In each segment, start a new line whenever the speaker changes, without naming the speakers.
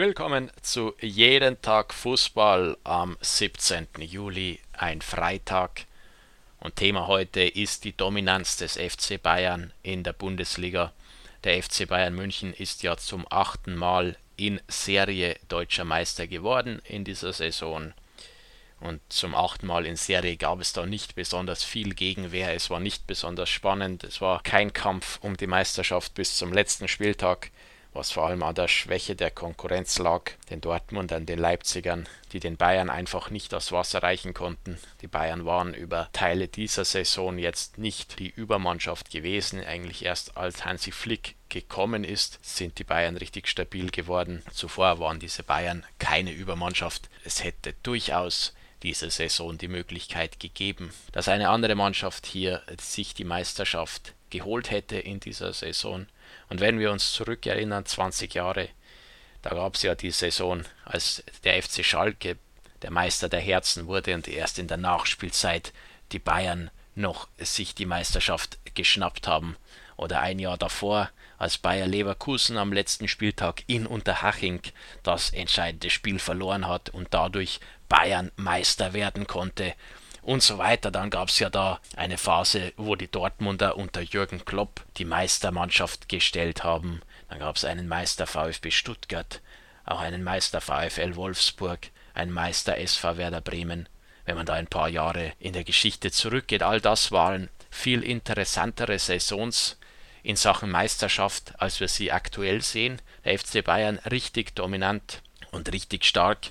Willkommen zu Jeden Tag Fußball am 17. Juli, ein Freitag. Und Thema heute ist die Dominanz des FC Bayern in der Bundesliga. Der FC Bayern München ist ja zum achten Mal in Serie deutscher Meister geworden in dieser Saison. Und zum achten Mal in Serie gab es da nicht besonders viel Gegenwehr. Es war nicht besonders spannend. Es war kein Kampf um die Meisterschaft bis zum letzten Spieltag was vor allem an der Schwäche der Konkurrenz lag, den Dortmundern, den Leipzigern, die den Bayern einfach nicht das Wasser reichen konnten. Die Bayern waren über Teile dieser Saison jetzt nicht die Übermannschaft gewesen, eigentlich erst als Hansi Flick gekommen ist, sind die Bayern richtig stabil geworden. Zuvor waren diese Bayern keine Übermannschaft. Es hätte durchaus diese Saison die Möglichkeit gegeben, dass eine andere Mannschaft hier sich die Meisterschaft geholt hätte in dieser Saison. Und wenn wir uns zurückerinnern, 20 Jahre, da gab es ja die Saison, als der FC Schalke der Meister der Herzen wurde und erst in der Nachspielzeit die Bayern noch sich die Meisterschaft geschnappt haben. Oder ein Jahr davor, als Bayer Leverkusen am letzten Spieltag in Unterhaching das entscheidende Spiel verloren hat und dadurch Bayern Meister werden konnte und so weiter. Dann gab es ja da eine Phase, wo die Dortmunder unter Jürgen Klopp die Meistermannschaft gestellt haben. Dann gab es einen Meister VfB Stuttgart, auch einen Meister VfL Wolfsburg, einen Meister SV Werder Bremen. Wenn man da ein paar Jahre in der Geschichte zurückgeht, all das waren viel interessantere Saisons in Sachen Meisterschaft, als wir sie aktuell sehen. Der FC Bayern richtig dominant und richtig stark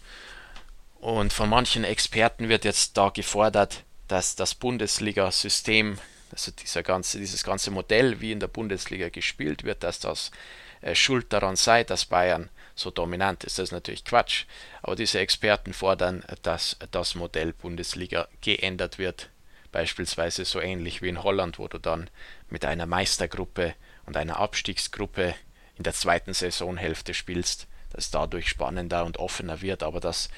und von manchen Experten wird jetzt da gefordert, dass das Bundesliga-System, also dieser ganze, dieses ganze Modell, wie in der Bundesliga gespielt wird, dass das äh, schuld daran sei, dass Bayern so dominant ist. Das ist natürlich Quatsch. Aber diese Experten fordern, dass das Modell Bundesliga geändert wird. Beispielsweise so ähnlich wie in Holland, wo du dann mit einer Meistergruppe und einer Abstiegsgruppe in der zweiten Saisonhälfte spielst das dadurch spannender und offener wird. Aber das,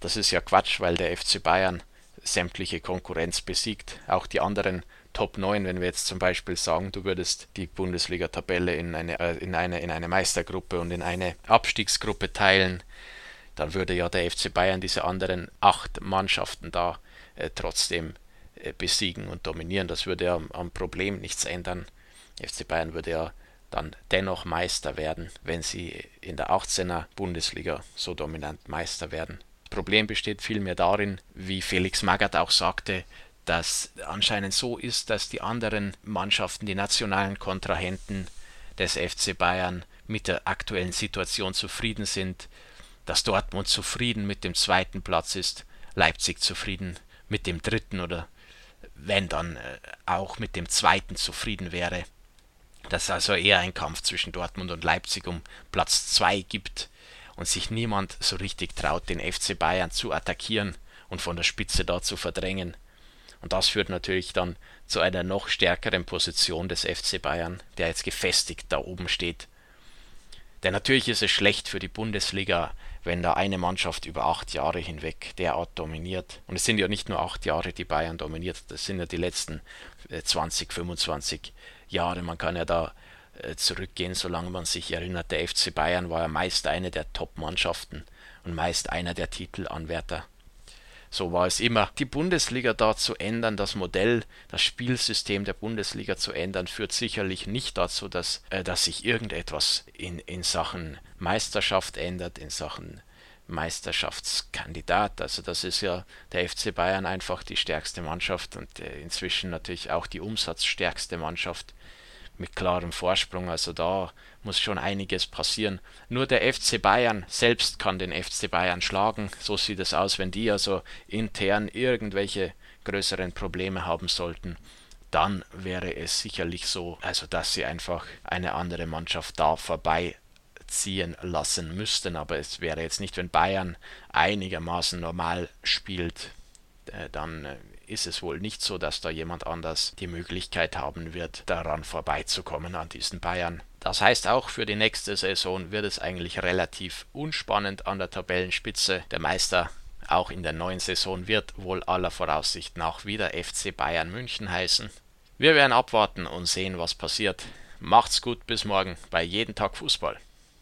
das ist ja Quatsch, weil der FC Bayern sämtliche Konkurrenz besiegt. Auch die anderen Top 9, wenn wir jetzt zum Beispiel sagen, du würdest die Bundesliga-Tabelle in eine, äh, in, eine, in eine Meistergruppe und in eine Abstiegsgruppe teilen, dann würde ja der FC Bayern diese anderen acht Mannschaften da äh, trotzdem äh, besiegen und dominieren. Das würde ja am, Problem nichts ändern. Der FC Bayern würde ja dann dennoch Meister werden, wenn sie in der 18er Bundesliga so dominant Meister werden. Das Problem besteht vielmehr darin, wie Felix Magath auch sagte, dass anscheinend so ist, dass die anderen Mannschaften, die nationalen Kontrahenten des FC Bayern mit der aktuellen Situation zufrieden sind, dass Dortmund zufrieden mit dem zweiten Platz ist, Leipzig zufrieden mit dem dritten oder wenn dann äh, auch mit dem zweiten zufrieden wäre dass es also eher ein Kampf zwischen Dortmund und Leipzig um Platz 2 gibt und sich niemand so richtig traut, den FC Bayern zu attackieren und von der Spitze da zu verdrängen. Und das führt natürlich dann zu einer noch stärkeren Position des FC Bayern, der jetzt gefestigt da oben steht. Denn natürlich ist es schlecht für die Bundesliga, wenn da eine Mannschaft über acht Jahre hinweg derart dominiert. Und es sind ja nicht nur acht Jahre, die Bayern dominiert, das sind ja die letzten 20, äh, 25 Jahre. Man kann ja da äh, zurückgehen, solange man sich erinnert. Der FC Bayern war ja meist eine der Top-Mannschaften und meist einer der Titelanwärter. So war es immer. Die Bundesliga da zu ändern, das Modell, das Spielsystem der Bundesliga zu ändern, führt sicherlich nicht dazu, dass, äh, dass sich irgendetwas in, in Sachen Meisterschaft ändert, in Sachen Meisterschaftskandidat. Also das ist ja der FC Bayern einfach die stärkste Mannschaft und äh, inzwischen natürlich auch die umsatzstärkste Mannschaft mit klarem Vorsprung. Also da muss schon einiges passieren. Nur der FC Bayern selbst kann den FC Bayern schlagen. So sieht es aus, wenn die also intern irgendwelche größeren Probleme haben sollten. Dann wäre es sicherlich so, also dass sie einfach eine andere Mannschaft da vorbeiziehen lassen müssten. Aber es wäre jetzt nicht, wenn Bayern einigermaßen normal spielt, äh, dann äh, ist es wohl nicht so, dass da jemand anders die Möglichkeit haben wird, daran vorbeizukommen an diesen Bayern. Das heißt auch für die nächste Saison wird es eigentlich relativ unspannend an der Tabellenspitze. Der Meister auch in der neuen Saison wird wohl aller Voraussicht nach wieder FC Bayern München heißen. Wir werden abwarten und sehen, was passiert. Macht's gut, bis morgen bei Jeden Tag Fußball.